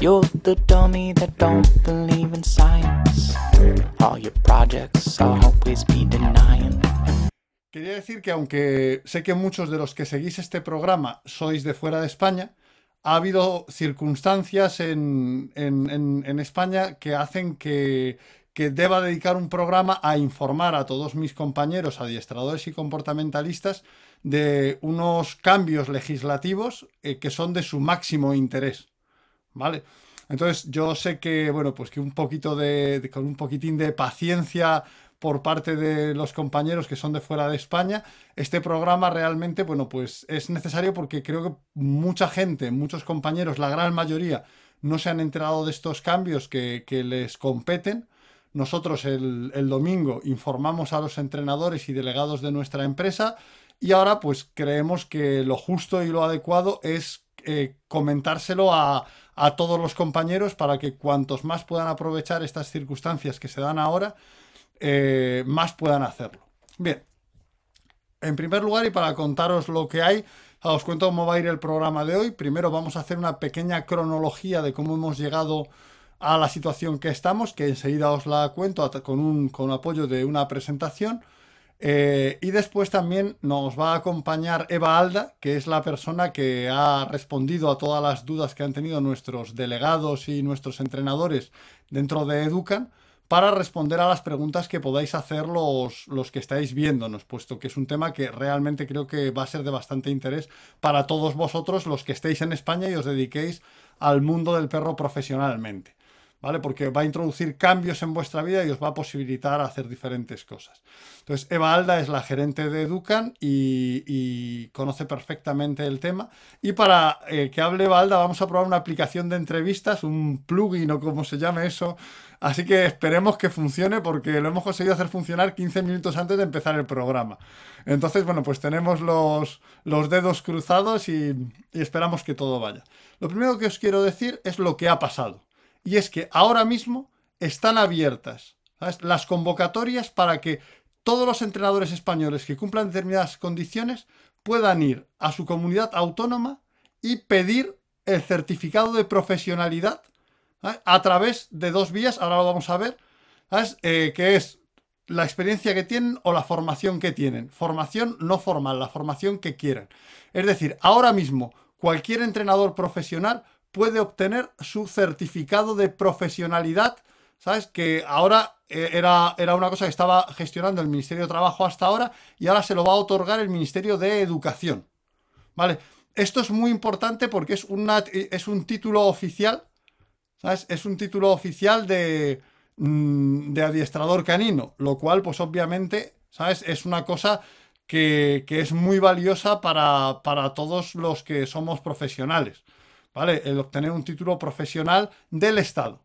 You're the dummy that don't believe in science. All your projects always be denying. Quería decir que aunque sé que muchos de los que seguís este programa sois de fuera de España, ha habido circunstancias en- en España que hacen que, que deba dedicar un programa a informar a todos mis compañeros adiestradores y comportamentalistas de unos cambios legislativos eh, que son de su máximo interés. ¿Vale? Entonces yo sé que, bueno, pues que un poquito de, con un poquitín de paciencia por parte de los compañeros que son de fuera de España, este programa realmente, bueno, pues es necesario porque creo que mucha gente, muchos compañeros, la gran mayoría, no se han enterado de estos cambios que, que les competen. Nosotros el, el domingo informamos a los entrenadores y delegados de nuestra empresa y ahora pues creemos que lo justo y lo adecuado es eh, comentárselo a, a todos los compañeros para que cuantos más puedan aprovechar estas circunstancias que se dan ahora, eh, más puedan hacerlo. Bien, en primer lugar y para contaros lo que hay, os cuento cómo va a ir el programa de hoy. Primero vamos a hacer una pequeña cronología de cómo hemos llegado a la situación que estamos, que enseguida os la cuento con, un, con apoyo de una presentación. Eh, y después también nos va a acompañar Eva Alda, que es la persona que ha respondido a todas las dudas que han tenido nuestros delegados y nuestros entrenadores dentro de Educan, para responder a las preguntas que podáis hacer los, los que estáis viéndonos, puesto que es un tema que realmente creo que va a ser de bastante interés para todos vosotros los que estéis en España y os dediquéis al mundo del perro profesionalmente. ¿Vale? Porque va a introducir cambios en vuestra vida y os va a posibilitar hacer diferentes cosas. Entonces, Eva Alda es la gerente de Educan y, conoce perfectamente el tema. Y para eh, que hable Eva Alda, vamos a probar una aplicación de entrevistas, un plugin o como se llame eso. Así que esperemos que funcione porque lo hemos conseguido hacer funcionar 15 minutos antes de empezar el programa. Entonces, bueno, pues tenemos los, los dedos cruzados y esperamos que todo vaya. Lo primero que os quiero decir es lo que ha pasado. Y es que ahora mismo están abiertas las convocatorias para que todos los entrenadores españoles que cumplan determinadas condiciones puedan ir a su comunidad autónoma y pedir el certificado de profesionalidad ¿sabes? a través de dos vías, ahora lo vamos a ver. Eh, que es la experiencia que tienen o la formación que tienen. Formación no formal, la formación que quieran. Es decir, ahora mismo cualquier entrenador profesional puede obtener su certificado de profesionalidad, ¿sabes? Que ahora eh, era, era una cosa que estaba gestionando el Ministerio de Trabajo hasta ahora y ahora se lo va a otorgar el Ministerio de Educación, ¿vale? Esto es muy importante porque es, una, es un título oficial, ¿sabes? Es un título oficial de, mm, de adiestrador canino, lo cual, pues obviamente, ¿sabes? Es una cosa que, que es muy valiosa para, para todos los que somos profesionales. ¿Vale? El obtener un título profesional del Estado.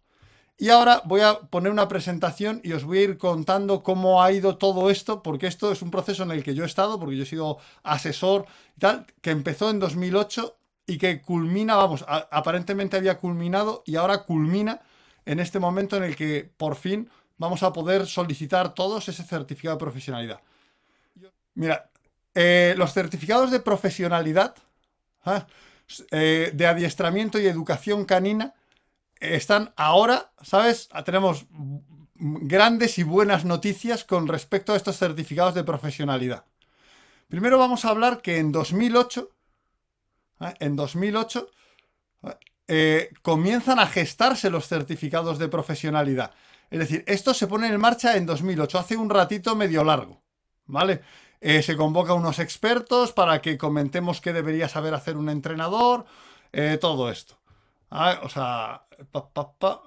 Y ahora voy a poner una presentación y os voy a ir contando cómo ha ido todo esto, porque esto es un proceso en el que yo he estado, porque yo he sido asesor y tal, que empezó en 2008 y que culmina, vamos, aparentemente había culminado y ahora culmina en este momento en el que por fin vamos a poder solicitar todos ese certificado de profesionalidad. Mira, eh, los certificados de profesionalidad ¿ah? Eh, de adiestramiento y educación canina eh, están ahora, ¿sabes? Ah, Tenemos grandes y buenas noticias con respecto a estos certificados de profesionalidad. Primero vamos a hablar que en 2008, ¿eh? en 2008, ¿eh? comienzan a gestarse los certificados de profesionalidad. Es decir, esto se pone en marcha en 2008, hace un ratito medio largo, ¿vale? Eh, se convoca a unos expertos para que comentemos qué debería saber hacer un entrenador, eh, todo esto. Ah, o sea, pa, pa, pa,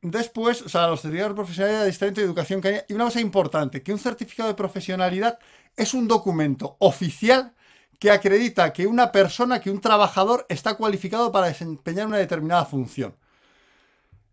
Después, o sea, los certificados de profesionalidad de educación canina. Y una cosa importante, que un certificado de profesionalidad es un documento oficial que acredita que una persona, que un trabajador está cualificado para desempeñar una determinada función.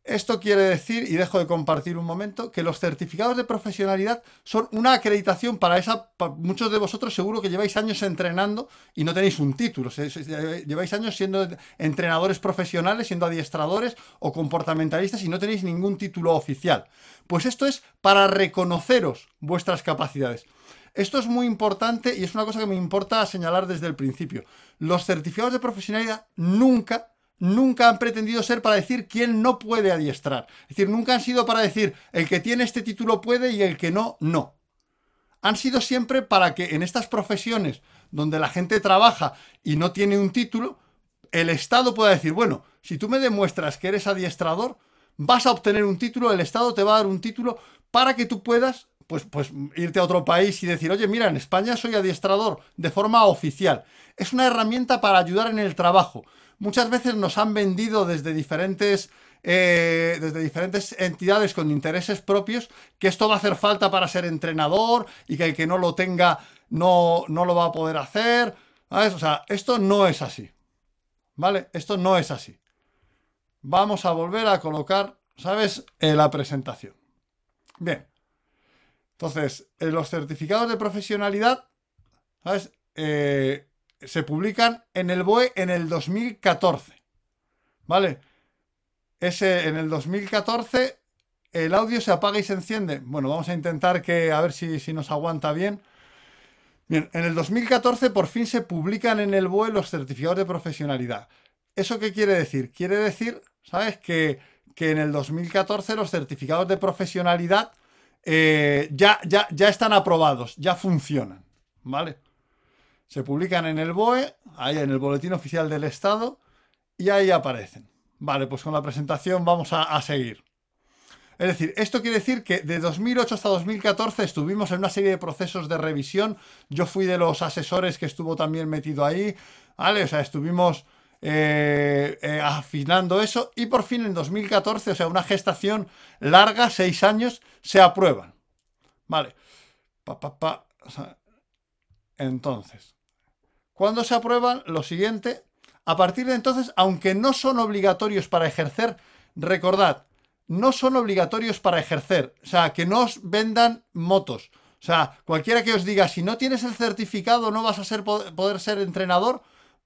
Esto quiere decir, y dejo de compartir un momento, que los certificados de profesionalidad son una acreditación para esa. muchos de vosotros seguro que lleváis años entrenando y no tenéis un título. Lleváis años siendo entrenadores profesionales, siendo adiestradores o comportamentalistas y no tenéis ningún título oficial. Pues esto es para reconoceros vuestras capacidades. esto es muy importante y es una cosa que me importa señalar desde el principio. Los certificados de profesionalidad nunca, nunca han pretendido ser para decir quién no puede adiestrar. Es decir, nunca han sido para decir el que tiene este título puede y el que no, no. Han sido siempre para que en estas profesiones donde la gente trabaja y no tiene un título, el Estado pueda decir, bueno, si tú me demuestras que eres adiestrador, vas a obtener un título, el Estado te va a dar un título para que tú puedas pues, pues irte a otro país y decir, oye, mira, en España soy adiestrador de forma oficial. Es una herramienta para ayudar en el trabajo. Muchas veces nos han vendido desde diferentes, eh, desde diferentes entidades con intereses propios que esto va a hacer falta para ser entrenador y que el que no lo tenga no, no lo va a poder hacer. O sea, esto no es así. ¿Vale? Esto no es así. Vamos a volver a colocar, ¿sabes?, en la presentación. Bien. Entonces, en los certificados de profesionalidad, ¿sabes? Se publican en el BOE en el 2014. ¿Vale? Ese, en el 2014, el audio se apaga y se enciende. Bueno, vamos a intentar que, a ver si, si nos aguanta bien. Bien, en el 2014 por fin se publican en el BOE los certificados de profesionalidad. ¿Eso qué quiere decir? Quiere decir, ¿sabes? Que, que en el 2014 los certificados de profesionalidad eh, ya, ya, ya están aprobados, ya funcionan, ¿vale? Se publican en el BOE, ahí en el Boletín Oficial del Estado, y ahí aparecen. Vale, pues con la presentación vamos a, seguir. Es decir, esto quiere decir que de 2008 hasta 2014 estuvimos en una serie de procesos de revisión. Yo fui de los asesores que estuvo también metido ahí, ¿vale? O sea, estuvimos eh, eh, afinando eso y por fin en 2014, o sea, una gestación larga, seis años, se aprueban. Vale. entonces, cuando se aprueban, lo siguiente, a partir de entonces, aunque no son obligatorios para ejercer, recordad, no son obligatorios para ejercer, o sea, que no os vendan motos. O sea, cualquiera que os diga, si no tienes el certificado no vas a ser, poder ser entrenador,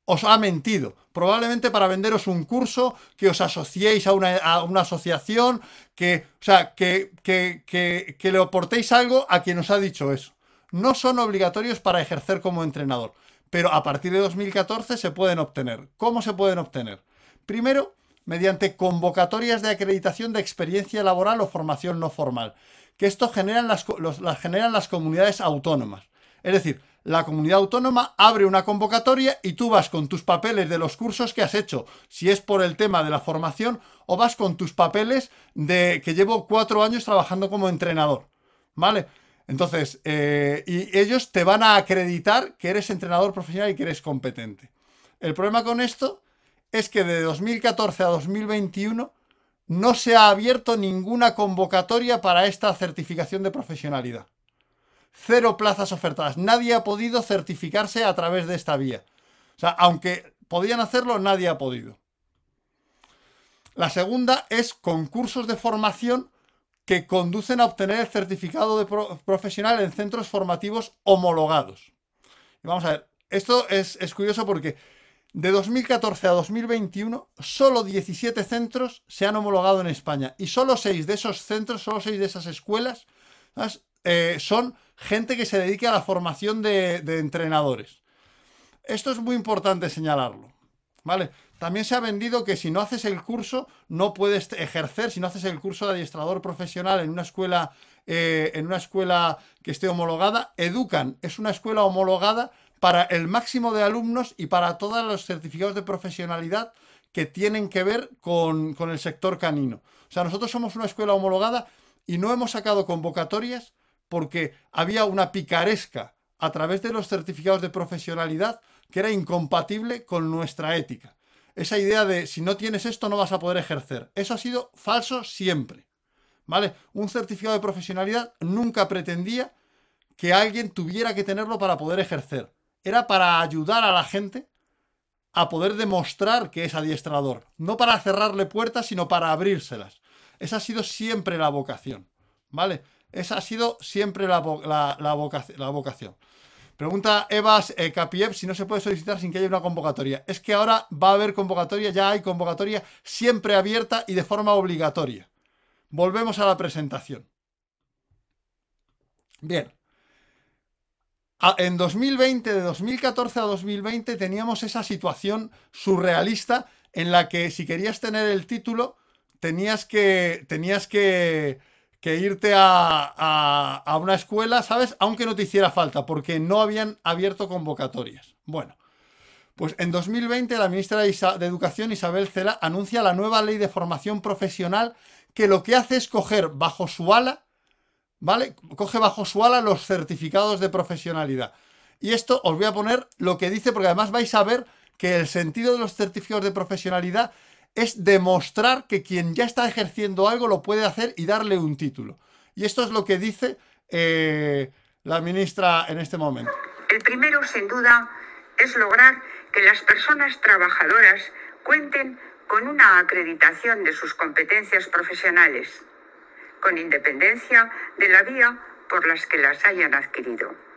os ha mentido. Probablemente para venderos un curso, que os asociéis a una, asociación, que, o sea, que, que, que, le aportéis algo a quien os ha dicho eso. No son obligatorios para ejercer como entrenador, pero a partir de 2014 se pueden obtener. ¿Cómo se pueden obtener? Primero, mediante convocatorias de acreditación de experiencia laboral o formación no formal, que esto generan las, las generan las comunidades autónomas. Es decir, la comunidad autónoma abre una convocatoria y tú vas con tus papeles de los cursos que has hecho, si es por el tema de la formación, o vas con tus papeles de que llevo cuatro años trabajando como entrenador. ¿Vale? Entonces, eh, y ellos te van a acreditar que eres entrenador profesional y que eres competente. El problema con esto es que de 2014 a 2021 no se ha abierto ninguna convocatoria para esta certificación de profesionalidad cero plazas ofertadas. Nadie ha podido certificarse a través de esta vía. O sea, aunque podían hacerlo, nadie ha podido. La segunda es concursos de formación que conducen a obtener el certificado de profesional en centros formativos homologados. Y vamos a ver, esto es, curioso porque de 2014 a 2021, solo 17 centros se han homologado en España. Y solo 6 de esos centros, solo 6 de esas escuelas, eh, son gente que se dedique a la formación de, entrenadores. Esto es muy importante señalarlo. ¿Vale? También se ha vendido que si no haces el curso, no puedes ejercer, si no haces el curso de adiestrador profesional en una escuela, eh, en una escuela que esté homologada, Educan es una escuela homologada para el máximo de alumnos y para todos los certificados de profesionalidad que tienen que ver con, con el sector canino. O sea, nosotros somos una escuela homologada y no hemos sacado convocatorias porque había una picaresca a través de los certificados de profesionalidad que era incompatible con nuestra ética. Esa idea de si no tienes esto no vas a poder ejercer. Eso ha sido falso siempre. ¿Vale? Un certificado de profesionalidad nunca pretendía que alguien tuviera que tenerlo para poder ejercer. Era para ayudar a la gente a poder demostrar que es adiestrador. No para cerrarle puertas, sino para abrírselas. Esa ha sido siempre la vocación. ¿Vale? Esa ha sido siempre la, vocación. Pregunta Evas eh, Capiev si no se puede solicitar sin que haya una convocatoria. Es que ahora va a haber convocatoria, ya hay convocatoria siempre abierta y de forma obligatoria. Volvemos a la presentación. Bien. en 2020, de 2014 a 2020, teníamos esa situación surrealista en la que si querías tener el título, tenías que, tenías que, que irte a, a, una escuela, ¿sabes? Aunque no te hiciera falta, porque no habían abierto convocatorias. Bueno, pues en 2020 la ministra de Educación, Isabel Cela, anuncia la nueva ley de formación profesional que lo que hace es coger bajo su ala, ¿vale? Coge bajo su ala los certificados de profesionalidad. Y esto os voy a poner lo que dice, porque además vais a ver que el sentido de los certificados de profesionalidad es demostrar que quien ya está ejerciendo algo lo puede hacer y darle un título. Y esto es lo que dice eh, la ministra en este momento. El primero, sin duda, es lograr que las personas trabajadoras cuenten con una acreditación de sus competencias profesionales, con independencia de la vía por las que las hayan adquirido.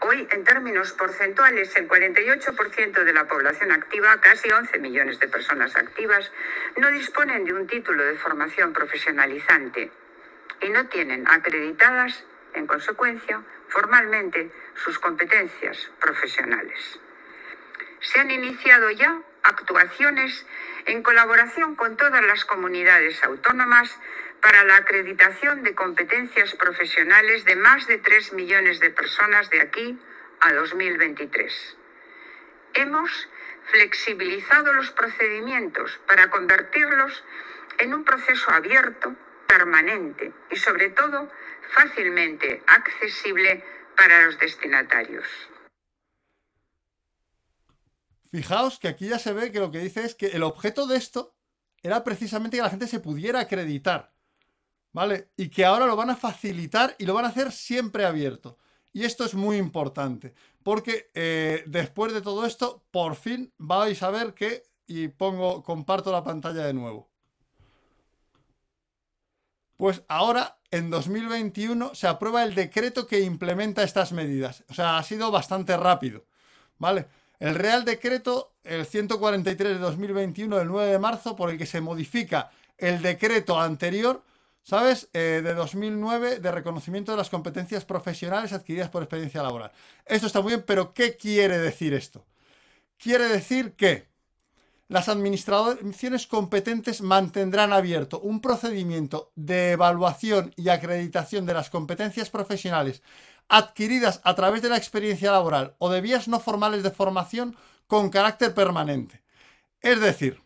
Hoy, en términos porcentuales, el 48% de la población activa, casi 11 millones de personas activas, no disponen de un título de formación profesionalizante y no tienen acreditadas, en consecuencia, formalmente sus competencias profesionales. Se han iniciado ya actuaciones en colaboración con todas las comunidades autónomas para la acreditación de competencias profesionales de más de 3 millones de personas de aquí a 2023. Hemos flexibilizado los procedimientos para convertirlos en un proceso abierto, permanente y sobre todo fácilmente accesible para los destinatarios. Fijaos que aquí ya se ve que lo que dice es que el objeto de esto era precisamente que la gente se pudiera acreditar. ¿Vale? Y que ahora lo van a facilitar y lo van a hacer siempre abierto. Y esto es muy importante, porque eh, después de todo esto, por fin vais a ver que, y pongo, comparto la pantalla de nuevo. Pues ahora, en 2021, se aprueba el decreto que implementa estas medidas. O sea, ha sido bastante rápido, ¿vale? El Real Decreto, el 143 de 2021, del 9 de marzo, por el que se modifica el decreto anterior, ¿sabes? Eh, de 2009 de reconocimiento de las competencias profesionales adquiridas por experiencia laboral. Esto está muy bien, pero ¿qué quiere decir esto? Quiere decir que las administraciones competentes mantendrán abierto un procedimiento de evaluación y acreditación de las competencias profesionales adquiridas a través de la experiencia laboral o de vías no formales de formación con carácter permanente. Es decir,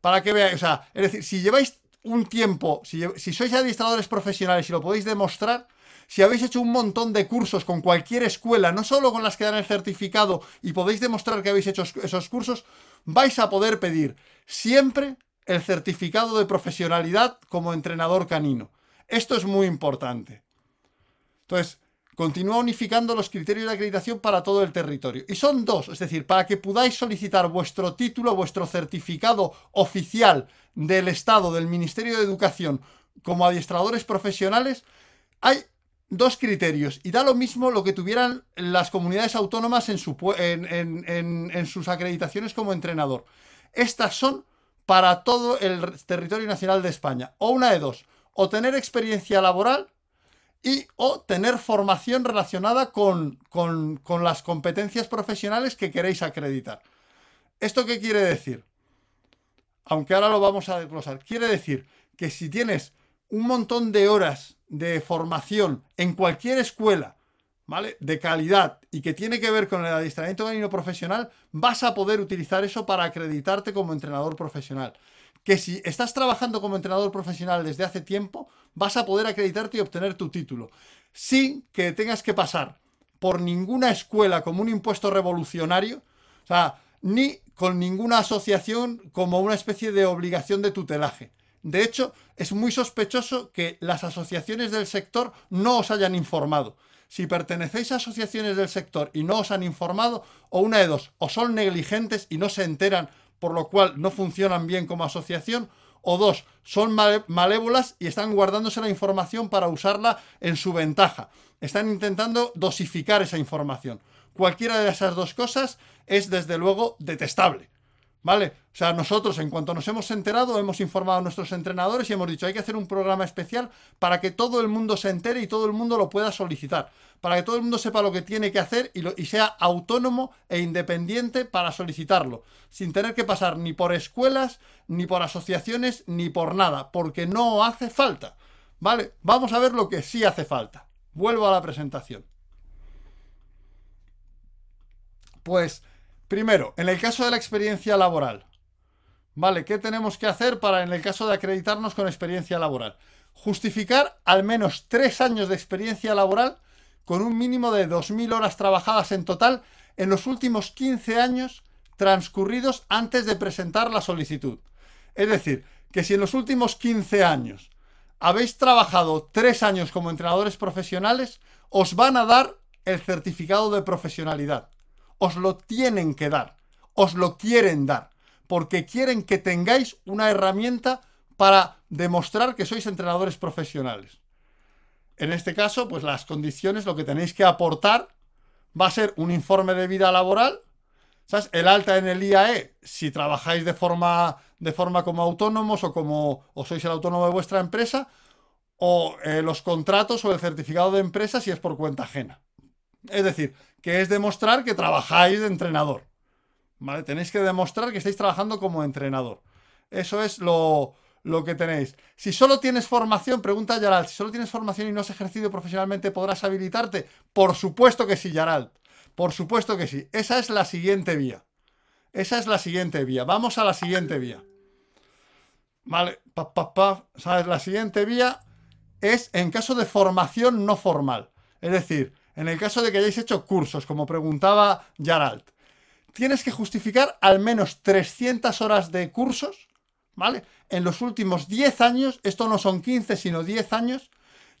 para que veáis, o sea, es decir, si lleváis un tiempo, si, sois administradores profesionales y lo podéis demostrar, si habéis hecho un montón de cursos con cualquier escuela, no solo con las que dan el certificado y podéis demostrar que habéis hecho esos cursos, vais a poder pedir siempre el certificado de profesionalidad como entrenador canino. Esto es muy importante. Entonces, continúa unificando los criterios de acreditación para todo el territorio. Y son dos, es decir, para que podáis solicitar vuestro título, vuestro certificado oficial del Estado, del Ministerio de Educación, como adiestradores profesionales, hay dos criterios. Y da lo mismo lo que tuvieran las comunidades autónomas en, en sus acreditaciones como entrenador. Estas son para todo el territorio nacional de España. O una de dos, o tener experiencia laboral y o tener formación relacionada con, las competencias profesionales que queréis acreditar. ¿Esto qué quiere decir? Aunque ahora lo vamos a desglosar. Quiere decir que si tienes un montón de horas de formación en cualquier escuela, ¿vale? De calidad y que tiene que ver con el adiestramiento canino profesional, vas a poder utilizar eso para acreditarte como entrenador profesional que si estás trabajando como entrenador profesional desde hace tiempo, vas a poder acreditarte y obtener tu título, sin que tengas que pasar por ninguna escuela como un impuesto revolucionario, o sea, ni con ninguna asociación como una especie de obligación de tutelaje. De hecho, es muy sospechoso que las asociaciones del sector no os hayan informado. Si pertenecéis a asociaciones del sector y no os han informado, o una de dos, o son negligentes y no se enteran por lo cual no funcionan bien como asociación, o dos, son malévolas y están guardándose la información para usarla en su ventaja. Están intentando dosificar esa información. Cualquiera de esas dos cosas es desde luego detestable. ¿Vale? O sea, nosotros en cuanto nos hemos enterado, hemos informado a nuestros entrenadores y hemos dicho, hay que hacer un programa especial para que todo el mundo se entere y todo el mundo lo pueda solicitar, para que todo el mundo sepa lo que tiene que hacer y, lo- y sea autónomo e independiente para solicitarlo, sin tener que pasar ni por escuelas, ni por asociaciones, ni por nada, porque no hace falta. ¿Vale? Vamos a ver lo que sí hace falta. Vuelvo a la presentación. Pues, primero, en el caso de la experiencia laboral, ¿vale? ¿Qué tenemos que hacer para, en el caso de acreditarnos con experiencia laboral? Justificar al menos tres años de experiencia laboral con un mínimo de 2.000 horas trabajadas en total en los últimos 15 años transcurridos antes de presentar la solicitud. Es decir, que si en los últimos 15 años habéis trabajado tres años como entrenadores profesionales, os van a dar el certificado de profesionalidad. Os lo tienen que dar. Os lo quieren dar. Porque quieren que tengáis una herramienta para demostrar que sois entrenadores profesionales. En este caso, pues las condiciones, lo que tenéis que aportar va a ser un informe de vida laboral, ¿sabes? El alta en el IAE, si trabajáis de forma, de forma como autónomos o como o sois el autónomo de vuestra empresa, o eh, los contratos o el certificado de empresa si es por cuenta ajena. Es decir, que es demostrar que trabajáis de entrenador. ¿Vale? Tenéis que demostrar que estáis trabajando como entrenador. Eso es lo, lo que tenéis. Si solo tienes formación, pregunta Yaralt, si solo tienes formación y no has ejercido profesionalmente, ¿podrás habilitarte? Por supuesto que sí, Yaralt. Por supuesto que sí. Esa es la siguiente vía. Esa es la siguiente vía. Vamos a la siguiente vía. Vale, pa, pa, pa. ¿Sabes? La siguiente vía es en caso de formación no formal. Es decir, en el caso de que hayáis hecho cursos, como preguntaba Yaralt, tienes que justificar al menos 300 horas de cursos, ¿vale? En los últimos 10 años, esto no son 15, sino 10 años,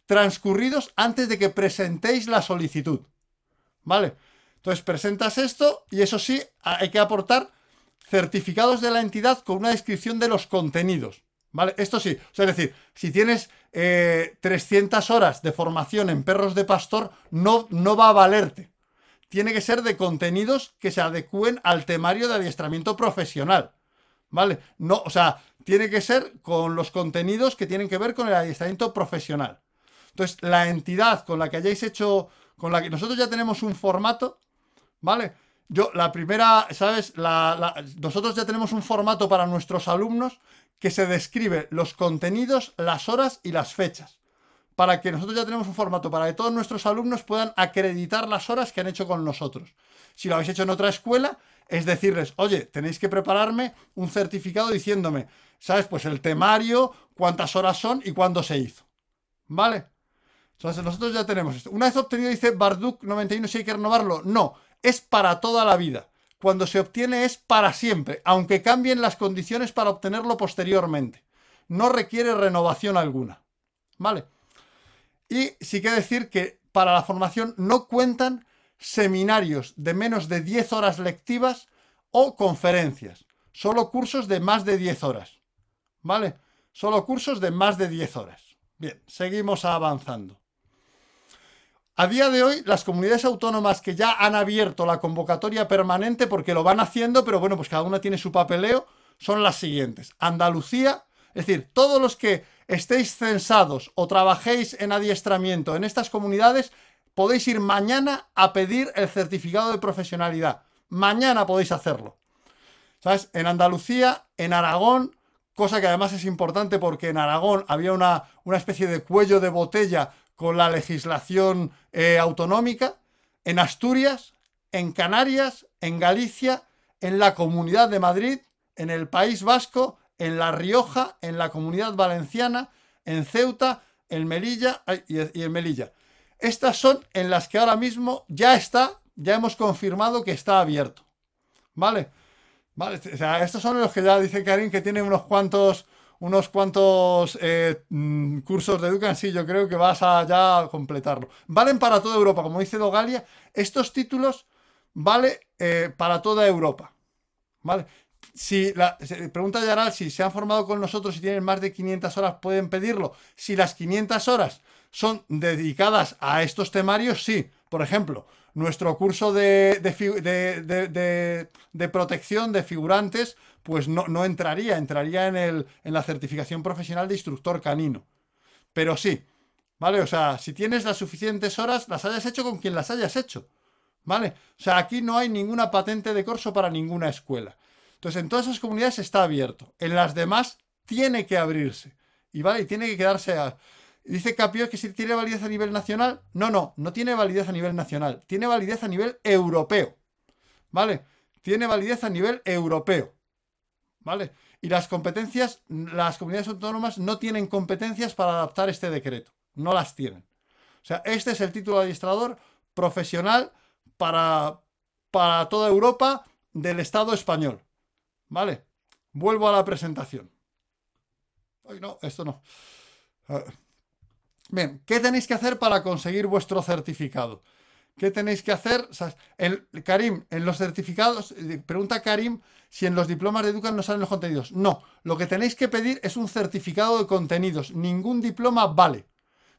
transcurridos antes de que presentéis la solicitud, ¿vale? Entonces presentas esto y eso sí, hay que aportar certificados de la entidad con una descripción de los contenidos, ¿vale? Esto sí, o sea, es decir, si tienes eh, 300 horas de formación en perros de pastor, no, no va a valerte. Tiene que ser de contenidos que se adecúen al temario de adiestramiento profesional, ¿vale? No, o sea, tiene que ser con los contenidos que tienen que ver con el adiestramiento profesional. Entonces, la entidad con la que hayáis hecho, con la que nosotros ya tenemos un formato, ¿vale? Yo, la primera, ¿sabes? Nosotros ya tenemos un formato para nuestros alumnos que se describe los contenidos, las horas y las fechas. Para que nosotros ya tenemos un formato para que todos nuestros alumnos puedan acreditar las horas que han hecho con nosotros. Si lo habéis hecho en otra escuela, es decirles, oye, tenéis que prepararme un certificado diciéndome, ¿sabes? Pues el temario, cuántas horas son y cuándo se hizo. ¿Vale? Entonces nosotros ya tenemos esto. Una vez obtenido, dice Barduk 91, si hay que renovarlo. No, es para toda la vida. Cuando se obtiene es para siempre, aunque cambien las condiciones para obtenerlo posteriormente. No requiere renovación alguna. ¿Vale? Y sí que decir que para la formación no cuentan seminarios de menos de 10 horas lectivas o conferencias. Solo cursos de más de 10 horas. ¿Vale? Solo cursos de más de 10 horas. Bien, seguimos avanzando. A día de hoy, las comunidades autónomas que ya han abierto la convocatoria permanente, porque lo van haciendo, pero bueno, pues cada una tiene su papeleo, son las siguientes. Andalucía, es decir, todos los que estéis censados o trabajéis en adiestramiento en estas comunidades, podéis ir mañana a pedir el certificado de profesionalidad. Mañana podéis hacerlo. ¿Sabes? En Andalucía, en Aragón, cosa que además es importante porque en Aragón había una, una especie de cuello de botella con la legislación eh, autonómica, en Asturias, en Canarias, en Galicia, en la Comunidad de Madrid, en el País Vasco, en La Rioja, en la Comunidad Valenciana, en Ceuta, en Melilla y en Melilla. Estas son en las que ahora mismo ya está, ya hemos confirmado que está abierto. ¿Vale? Vale, o sea, estos son los que ya dice Karim que tienen unos cuantos, unos cuantos eh, mm, cursos de Educan. Sí, yo creo que vas a ya completarlo. Valen para toda Europa, como dice Dogalia. Estos títulos vale eh, para toda Europa. ¿Vale? Si la, pregunta Yaral si se han formado con nosotros y tienen más de 500 horas, pueden pedirlo. Si las 500 horas son dedicadas a estos temarios, sí. Por ejemplo, nuestro curso de- de- de- de protección de figurantes, pues no, no entraría, entraría en, en la certificación profesional de instructor canino. Pero sí, ¿vale? O sea, si tienes las suficientes horas, las hayas hecho con quien las hayas hecho, ¿vale? O sea, aquí no hay ninguna patente de corso para ninguna escuela. Entonces, en todas esas comunidades está abierto. En las demás tiene que abrirse. Y vale, y tiene que quedarse a... Dice Capio que si tiene validez a nivel nacional. No, no, no tiene validez a nivel nacional. Tiene validez a nivel europeo. ¿Vale? Tiene validez a nivel europeo. ¿Vale? Y las competencias, las comunidades autónomas no tienen competencias para adaptar este decreto. No las tienen. O sea, este es el título de adiestrador profesional para, para toda Europa del Estado español. ¿Vale? Vuelvo a la presentación. Ay, no, esto no. Ah. Bien, ¿qué tenéis que hacer para conseguir vuestro certificado? ¿Qué tenéis que hacer? Karim, en los certificados, eh, pregunta Karim si en los diplomas de Educan no salen los contenidos. No, lo que tenéis que pedir es un certificado de contenidos. Ningún diploma vale.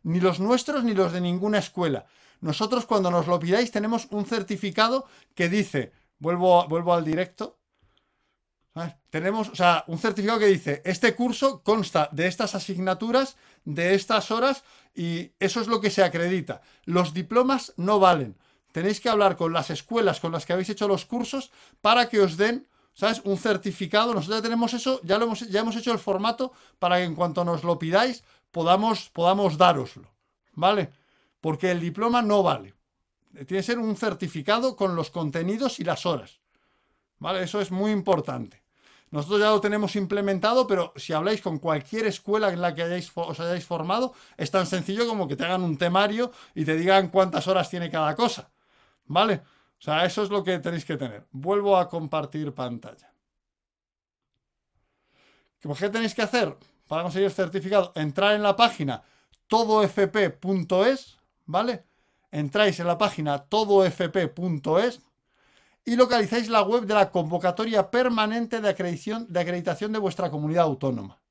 Ni los nuestros ni los de ninguna escuela. Nosotros cuando nos lo pidáis tenemos un certificado que dice, vuelvo, vuelvo al directo, ¿sabes? Tenemos, o sea, un certificado que dice, este curso consta de estas asignaturas, de estas horas, y eso es lo que se acredita. Los diplomas no valen. Tenéis que hablar con las escuelas con las que habéis hecho los cursos para que os den, ¿sabes? Un certificado. Nosotros ya tenemos eso, ya, lo hemos, ya hemos hecho el formato para que en cuanto nos lo pidáis podamos, podamos dároslo. ¿Vale? Porque el diploma no vale. Tiene que ser un certificado con los contenidos y las horas. ¿Vale? Eso es muy importante. Nosotros ya lo tenemos implementado, pero si habláis con cualquier escuela en la que hayáis, os hayáis formado, es tan sencillo como que te hagan un temario y te digan cuántas horas tiene cada cosa. ¿Vale? O sea, eso es lo que tenéis que tener. Vuelvo a compartir pantalla. ¿Qué tenéis que hacer para conseguir el certificado? Entrar en la página todofp.es, ¿vale? Entráis en la página todofp.es y localizáis la web de la convocatoria permanente de acreditación, de acreditación de vuestra comunidad autónoma.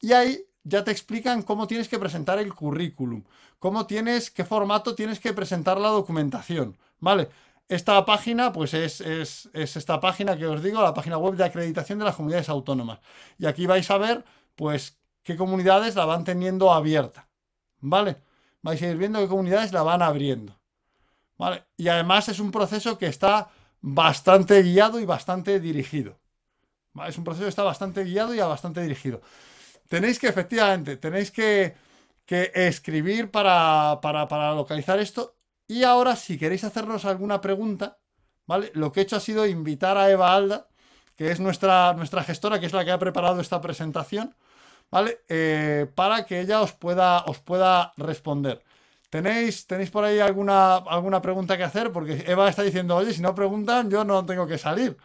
Y ahí ya te explican cómo tienes que presentar el currículum, cómo tienes, qué formato tienes que presentar la documentación, ¿vale? Esta página, pues es, es, es esta página que os digo, la página web de acreditación de las comunidades autónomas. Y aquí vais a ver, pues, qué comunidades la van teniendo abierta, ¿vale? Vais a ir viendo qué comunidades la van abriendo, ¿vale? Y además es un proceso que está bastante guiado y bastante dirigido. Es un proceso que está bastante guiado y bastante dirigido. Tenéis que, efectivamente, tenéis que, que escribir para, para, para, localizar esto. Y ahora, si queréis hacernos alguna pregunta, ¿vale? Lo que he hecho ha sido invitar a Eva Alda, que es nuestra, nuestra gestora, que es la que ha preparado esta presentación, ¿vale? Eh, para que ella os pueda, os pueda responder. ¿Tenéis, ¿Tenéis por ahí alguna, alguna pregunta que hacer? Porque Eva está diciendo, oye, si no preguntan, yo no tengo que salir.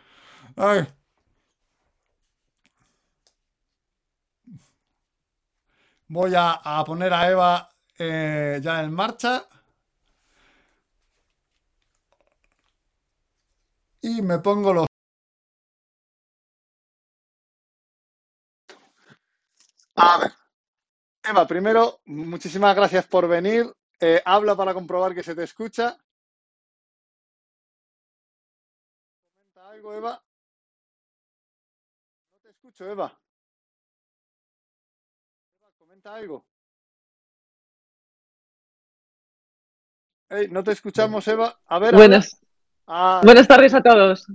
Voy a, a, poner a Eva eh, ya en marcha. Y me pongo los... A ver. Eva, primero, muchísimas gracias por venir. Eh, habla para comprobar que se te escucha. ¿Comenta algo, Eva? No te escucho, Eva. Eva, comenta algo. Hey, no te escuchamos, Eva. A ver. Buenas. A ver. Ah, Buenas tardes a todos.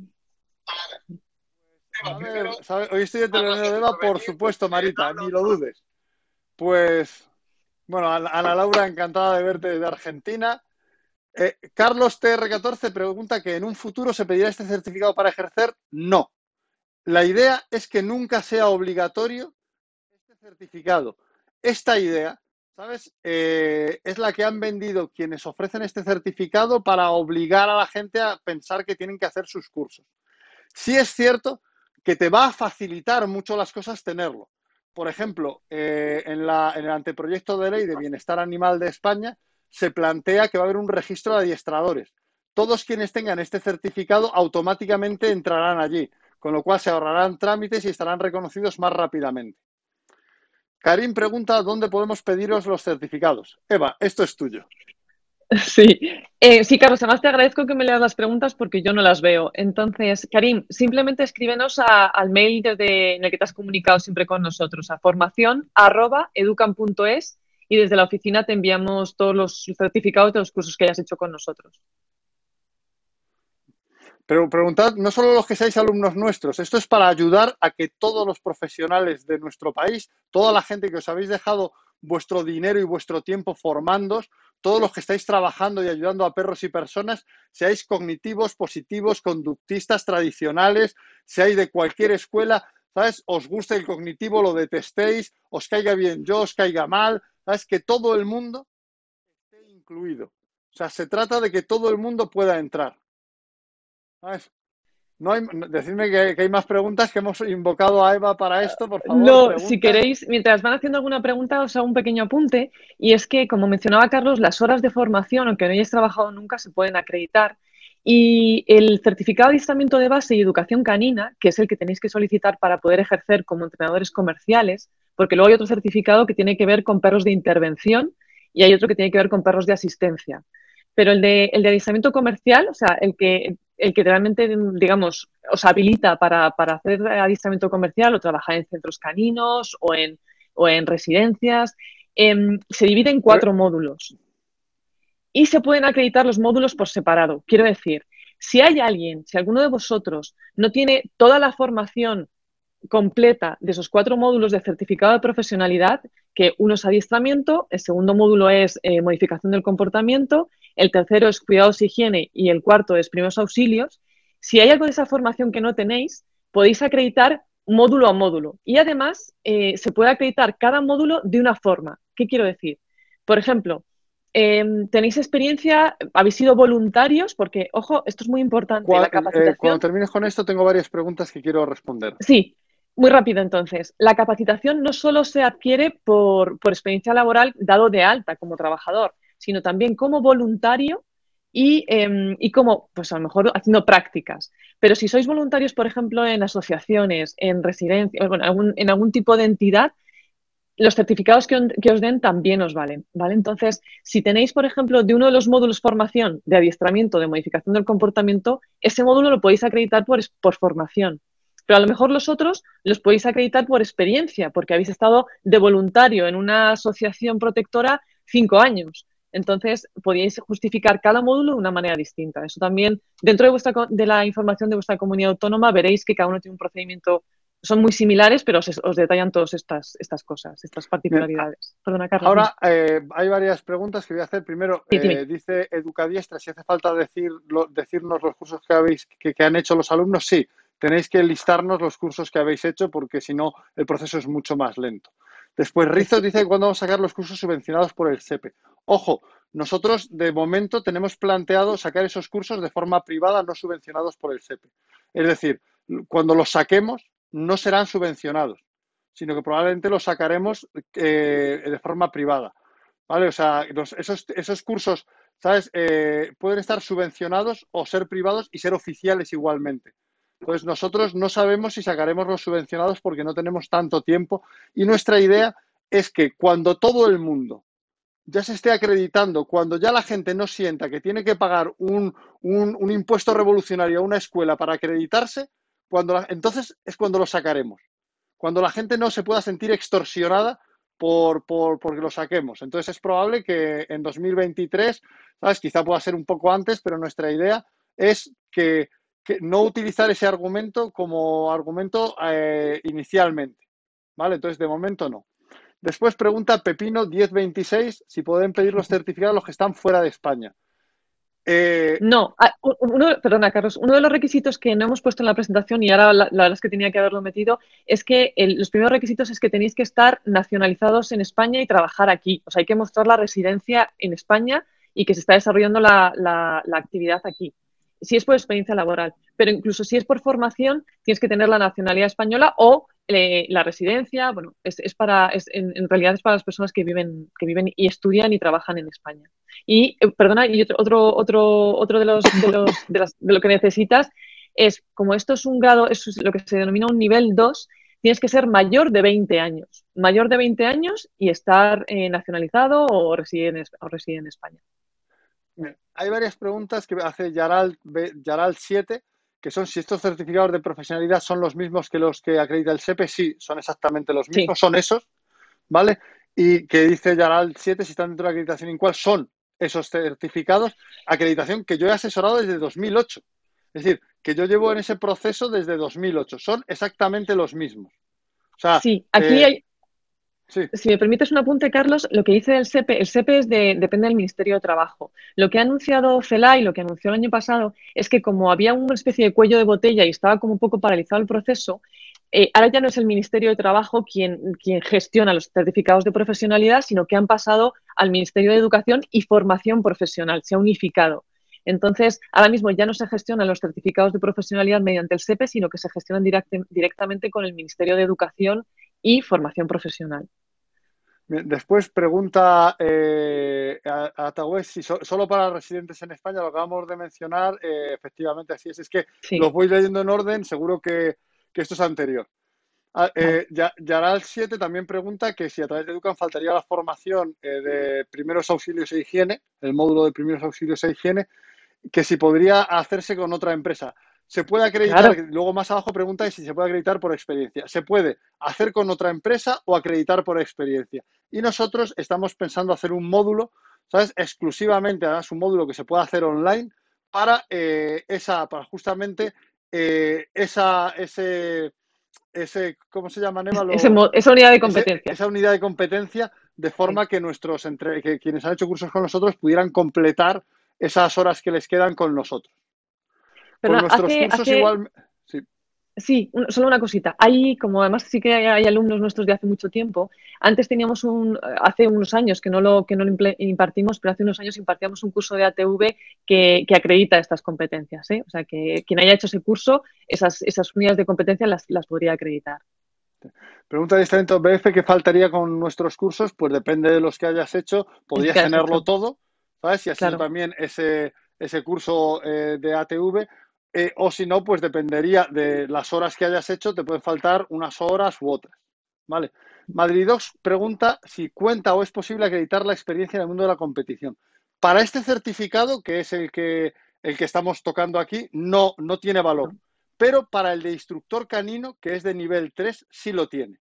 a ver, ¿sabe? Hoy estoy en telonero de Eva, por supuesto, Marita, ni lo dudes. Pues, bueno, Ana Laura, encantada de verte desde Argentina. Eh, Carlos TR14 pregunta que en un futuro se pedirá este certificado para ejercer. No. La idea es que nunca sea obligatorio este certificado. Esta idea, ¿sabes? Eh, es la que han vendido quienes ofrecen este certificado para obligar a la gente a pensar que tienen que hacer sus cursos. Sí es cierto que te va a facilitar mucho las cosas tenerlo por ejemplo, eh, en, en, el anteproyecto de ley de bienestar animal de España se plantea que va a haber un registro de adiestradores. Todos quienes tengan este certificado automáticamente entrarán allí, con lo cual se ahorrarán trámites y estarán reconocidos más rápidamente. Karim pregunta dónde podemos pediros los certificados. Eva, esto es tuyo. Sí, eh, sí, Carlos, además te agradezco que me leas las preguntas porque yo no las veo. Entonces, Karim, simplemente escríbenos al mail desde, en el que te has comunicado siempre con nosotros, a formación y desde la oficina te enviamos todos los certificados de los cursos que hayas hecho con nosotros. Pero preguntad, no solo los que seáis alumnos nuestros, esto es para ayudar a que todos los profesionales de nuestro país, toda la gente que os habéis dejado vuestro dinero y vuestro tiempo formándos, todos los que estáis trabajando y ayudando a perros y personas, seáis cognitivos, positivos, conductistas, tradicionales, seáis de cualquier escuela, ¿sabes? Os guste el cognitivo, lo detestéis, os caiga bien yo, os caiga mal, ¿sabes? Que todo el mundo esté incluido. O sea, se trata de que todo el mundo pueda entrar. No hay, decidme que, hay más preguntas que hemos invocado a Eva para esto, por favor. No, si queréis, mientras van haciendo alguna pregunta, os hago un pequeño apunte. Y es que, como mencionaba Carlos, las horas de formación, aunque no hayáis trabajado nunca, se pueden acreditar. Y el certificado de adiestramiento de base y educación canina, que es el que tenéis que solicitar para poder ejercer como entrenadores comerciales, porque luego hay otro certificado que tiene que ver con perros de intervención y hay otro que tiene que ver con perros de asistencia. Pero el de, el de adiestramiento comercial, o sea, el que el que realmente, digamos, os habilita para, hacer adiestramiento comercial o trabajar en centros caninos o en, o en residencias, em, se divide en cuatro módulos. Y se pueden acreditar los módulos por separado. Quiero decir, si hay alguien, si alguno de vosotros no tiene toda la formación completa de esos cuatro módulos de certificado de profesionalidad, que uno es adiestramiento, el segundo módulo es eh, modificación del comportamiento, el tercero es cuidados y higiene y el cuarto es primeros auxilios. Si hay algo de esa formación que no tenéis, podéis acreditar módulo a módulo. Y además eh, se puede acreditar cada módulo de una forma. ¿Qué quiero decir? Por ejemplo, em, ¿tenéis experiencia? ¿Habéis sido voluntarios? Porque, ojo, esto es muy importante. La eh, cuando termines con esto, tengo varias preguntas que quiero responder. Sí, muy rápido, entonces. La capacitación no solo se adquiere por, experiencia laboral dado de alta como trabajador, sino también como voluntario y, em, y, como, pues a lo mejor haciendo prácticas. Pero si sois voluntarios, por ejemplo, en asociaciones, en residencias, bueno, en algún tipo de entidad, los certificados que, os den también os valen, ¿vale? Entonces, si tenéis, por ejemplo, de uno de los módulos formación de adiestramiento, de modificación del comportamiento, ese módulo lo podéis acreditar por, por formación. Pero a lo mejor los otros los podéis acreditar por experiencia, porque habéis estado de voluntario en una asociación protectora cinco años. Entonces, podéis justificar cada módulo de una manera distinta. Eso también, dentro de, vuestra, de la información de vuestra comunidad autónoma, veréis que cada uno tiene un procedimiento, son muy similares, pero os, detallan todas estas, estas cosas, estas particularidades. Perdona, Carlos. Ahora, eh, hay varias preguntas que voy a hacer. Primero, eh, dice Educadiestra, si hace falta decir, decirnos los cursos que, habéis, que han hecho los alumnos, sí tenéis que listarnos los cursos que habéis hecho porque si no el proceso es mucho más lento. Después Rizos dice cuándo vamos a sacar los cursos subvencionados por el SEPE. Ojo, nosotros de momento tenemos planteado sacar esos cursos de forma privada, no subvencionados por el SEPE. Es decir, cuando los saquemos no serán subvencionados, sino que probablemente los sacaremos eh, de forma privada. ¿Vale? O sea, esos, esos, cursos, ¿sabes? Eh, pueden estar subvencionados o ser privados y ser oficiales igualmente. Entonces nosotros no sabemos si sacaremos los subvencionados porque no tenemos tanto tiempo y nuestra idea es que cuando todo el mundo ya se esté acreditando, cuando ya la gente no sienta que tiene que pagar un, impuesto revolucionario a una escuela para acreditarse, cuando entonces es cuando lo sacaremos. Cuando la gente no se pueda sentir extorsionada por, por, porque lo saquemos. Entonces es probable que en 2023, ¿sabes? Quizá pueda ser un poco antes, pero nuestra idea es que no utilizar ese argumento como argumento eh, inicialmente. ¿Vale? Entonces, de momento no. Después pregunta Pepino 1026 si pueden pedir los certificados los que están fuera de España. Eh, no, ah, perdona Carlos, uno de los requisitos que no hemos puesto en la presentación y ahora la, verdad es que tenía que haberlo metido, es que los primeros requisitos es que tenéis que estar nacionalizados en España y trabajar aquí. O sea, hay que mostrar la residencia en España y que se está desarrollando la actividad aquí si es por experiencia laboral, pero incluso si es por formación, tienes que tener la nacionalidad española o eh, la residencia. Bueno, es, para, en, realidad es para las personas que viven, que viven y estudian y trabajan en España. Y, eh, perdona, y otro, otro, otro de, los, de, los, de, lo que necesitas es, como esto es un grado, es lo que se denomina un nivel 2, tienes que ser mayor de 20 años. Mayor de 20 años y estar eh, nacionalizado o reside, en, o reside en España. Hay varias preguntas que hace Yaral, Yaral 7, que son si estos certificados de profesionalidad son los mismos que los que acredita el SEPE. Sí, son exactamente los mismos, son esos, ¿vale? Y que dice Yaral 7 si están dentro de la acreditación en cuál son esos certificados, acreditación que yo he asesorado desde 2008. Es decir, que yo llevo en ese proceso desde 2008. Son exactamente los mismos. sí, aquí eh, hay, si me permites un apunte, Carlos, lo que dice el SEPE, el SEPE es de, depende del Ministerio de Trabajo. Lo que ha anunciado CELAI, lo que anunció el año pasado, es que como había una especie de cuello de botella y estaba como un poco paralizado el proceso, eh, ahora ya no es el Ministerio de Trabajo quien, quien gestiona los certificados de profesionalidad, sino que han pasado al Ministerio de Educación y Formación Profesional, se ha unificado. Entonces, ahora mismo ya no se gestionan los certificados de profesionalidad mediante el SEPE, sino que se gestionan directamente con el Ministerio de Educación y formación profesional. Después pregunta eh, a, si solo para residentes en España, lo acabamos de mencionar, eh, efectivamente así es. Es que los voy leyendo en orden, seguro que, esto es anterior. Ah, eh, Yaral 7 también pregunta que si a través de Educan faltaría la formación eh, de primeros auxilios e higiene, el módulo de primeros auxilios e higiene, que si podría hacerse con otra empresa. Se puede acreditar, luego más abajo pregunta si se puede acreditar por experiencia. Se puede hacer con otra empresa o acreditar por experiencia. Y nosotros estamos pensando hacer un módulo, ¿sabes? Exclusivamente, además un módulo que se pueda hacer online para eh, esa, para justamente eh, esa, ese, ese, ¿cómo se llama, Neva? esa unidad de competencia. esa unidad de competencia, de forma que nuestros entre, que quienes han hecho cursos con nosotros pudieran completar esas horas que les quedan con nosotros. Pero nuestros cursos igual... Sí. solo una cosita. Hay, como además sí que hay, alumnos nuestros de hace mucho tiempo, antes teníamos un, hace unos años que no lo, que no lo impartimos, pero hace unos años impartíamos un curso de ATV que, acredita estas competencias. ¿eh? O sea, que quien haya hecho ese curso, esas, esas unidades de competencia las, las podría acreditar. Pregunta de talento BF, ¿qué faltaría con nuestros cursos? Pues depende de los que hayas hecho, podrías tenerlo todo, ¿sabes? Y así también ese, ese curso eh, de ATV eh, o si no, pues dependería de las horas que hayas hecho, te pueden faltar unas horas u otras. ¿Vale? Madridox pregunta si cuenta o es posible acreditar la experiencia en el mundo de la competición. Para este certificado, que es el que, el que estamos tocando aquí, no, no tiene valor. Pero para el de instructor canino, que es de nivel 3, sí lo tiene.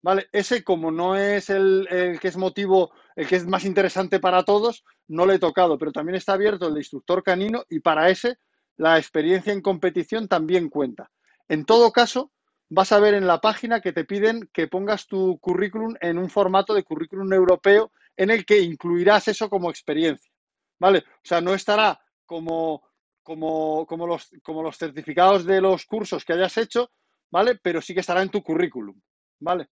¿Vale? Ese, como no es el, el, que es motivo, el que es más interesante para todos, no le he tocado, pero también está abierto el de instructor canino y para ese la experiencia en competición también cuenta. En todo caso, vas a ver en la página que te piden que pongas tu currículum en un formato de currículum europeo en el que incluirás eso como experiencia. ¿Vale? O sea, no estará como, como, como, los, como los certificados de los cursos que hayas hecho, ¿vale? Pero sí que estará en tu currículum. ¿Vale?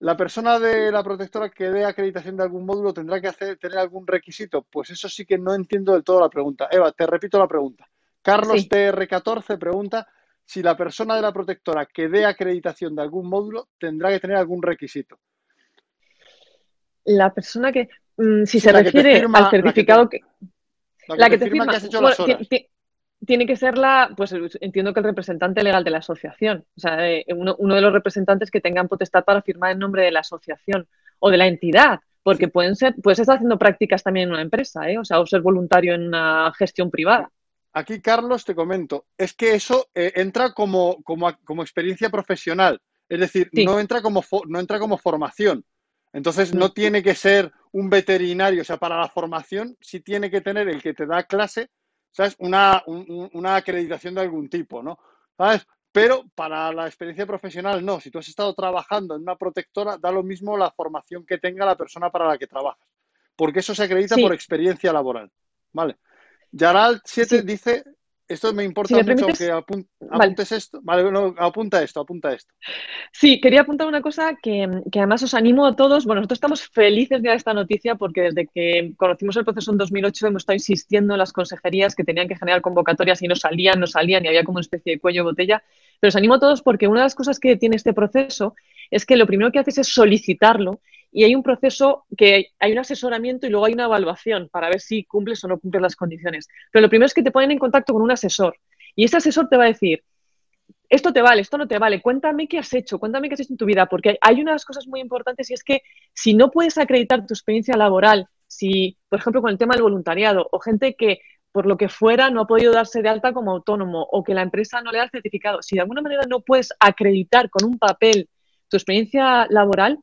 La persona de la protectora que dé acreditación de algún módulo tendrá que hacer, tener algún requisito. Pues eso sí que no entiendo del todo la pregunta. Eva, te repito la pregunta. Carlos TR14 pregunta si la persona de la protectora que dé acreditación de algún módulo tendrá que tener algún requisito. La persona que, mm, si se refiere al certificado que, la que, te, firma, que has hecho las horas tiene que ser la, pues entiendo que el representante legal de la asociación, o sea, eh, uno, de los representantes que tengan potestad para firmar en nombre de la asociación o de la entidad, porque pueden ser, puedes estar haciendo prácticas también en una empresa, ¿eh? o sea, o ser voluntario en una gestión privada. Aquí, Carlos, te comento, es que eso eh, entra como, como, como, experiencia profesional, es decir, no, entra como no entra como formación. Entonces, no tiene que ser un veterinario, o sea, para la formación sí tiene que tener el que te da clase ¿sabes? Una, una acreditación de algún tipo, ¿no? ¿Sabes? Pero para la experiencia profesional no. Si tú has estado trabajando en una protectora, da lo mismo la formación que tenga la persona para la que trabajas. Porque eso se acredita por experiencia laboral. ¿Vale? Yaral 7 dice esto me importa mucho que apuntes esto. Vale, no, apunta esto, apunta esto. Sí, quería apuntar una cosa que, además os animo a todos. Bueno, nosotros estamos felices de dar esta noticia porque desde que conocimos el proceso en 2008 hemos estado insistiendo en las consejerías que tenían que generar convocatorias y no salían, no salían y había como una especie de cuello botella. Pero os animo a todos porque una de las cosas que tiene este proceso es que lo primero que haces es solicitarlo y hay un proceso que hay un asesoramiento y luego hay una evaluación para ver si cumples o no cumples las condiciones. Pero lo primero es que te ponen en contacto con un asesor y ese asesor te va a decir, esto te vale, esto no te vale, cuéntame qué has hecho, cuéntame qué has hecho en tu vida, porque hay unas cosas muy importantes y es que si no puedes acreditar tu experiencia laboral si, por ejemplo, con el tema del voluntariado o gente que por lo que fuera no ha podido darse de alta como autónomo o que la empresa no le da el certificado, si de alguna manera no puedes acreditar con un papel tu experiencia laboral,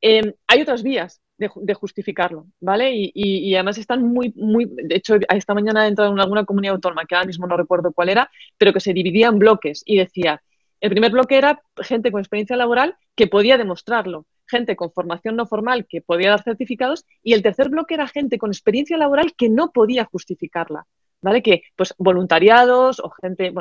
em, hay otras vías de, justificarlo, ¿vale? Y, además están muy, muy, de hecho, esta mañana he entrado en alguna comunidad autónoma, que ahora mismo no recuerdo cuál era, pero que se dividía en bloques y decía, el primer bloque era gente con experiencia laboral que podía demostrarlo, gente con formación no formal que podía dar certificados y el tercer bloque era gente con experiencia laboral que no podía justificarla, ¿vale? Que pues voluntariados o gente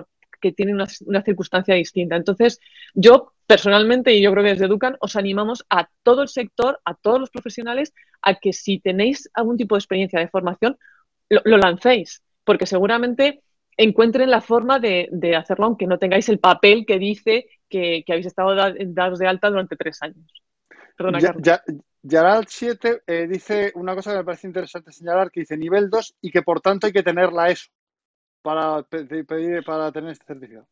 que tiene una, una, circunstancia distinta. Entonces, yo personalmente, y yo creo que desde Educan, os animamos a todo el sector, a todos los profesionales, a que si tenéis algún tipo de experiencia de formación, lo lancéis, porque seguramente encuentren la forma de, hacerlo aunque no tengáis el papel que dice que, habéis estado dados de alta durante tres años. Perdona, ya, ya, 7 eh, dice una cosa que me parece interesante señalar, que dice nivel 2 y que por tanto hay que tener la ESO para pedir para tener este certificado.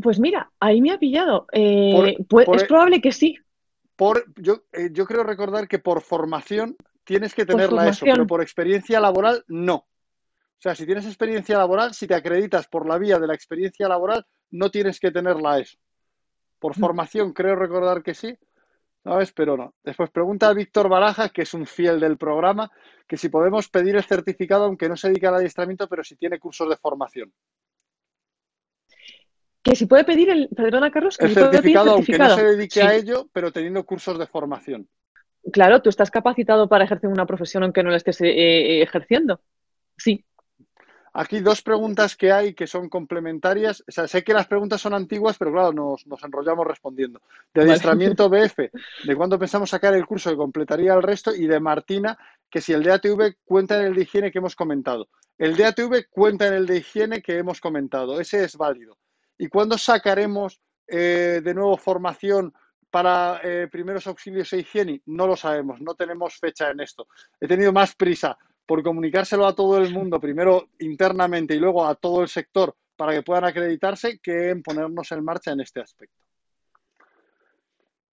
Pues mira, ahí me ha pillado. Eh, pues, es probable que sí. Por, yo, eh, yo creo recordar que por formación tienes que tener la ESO, pero por experiencia laboral no. O sea, si tienes experiencia laboral, si te acreditas por la vía de la experiencia laboral, no tienes que tenerla eso. Por mm. formación, creo recordar que sí, ¿sabes? Pero no. Después pregunta a Víctor Baraja, que es un fiel del programa, que si podemos pedir el certificado, aunque no se dedica al adiestramiento, pero si tiene cursos de formación. Que si puede pedir el, perdona Carlos, el certificado, aunque no se dedique a ello, pero teniendo cursos de formación. Claro, tú estás capacitado para ejercer una profesión aunque no la estés eh, eh, ejerciendo. Sí, Aquí dos preguntas que hay que son complementarias. O sea, sé que las preguntas son antiguas, pero claro, nos, enrollamos respondiendo. De adiestramiento BF, de cuándo pensamos sacar el curso que completaría el resto, y de Martina, que si el DATV cuenta en el de higiene que hemos comentado. El DATV cuenta en el de higiene que hemos comentado. Ese es válido. ¿Y cuándo sacaremos eh, de nuevo formación para eh, primeros auxilios e higiene? No lo sabemos, no tenemos fecha en esto. He tenido más prisa por comunicárselo a todo el mundo, primero internamente y luego a todo el sector para que puedan acreditarse, que en ponernos en marcha en este aspecto.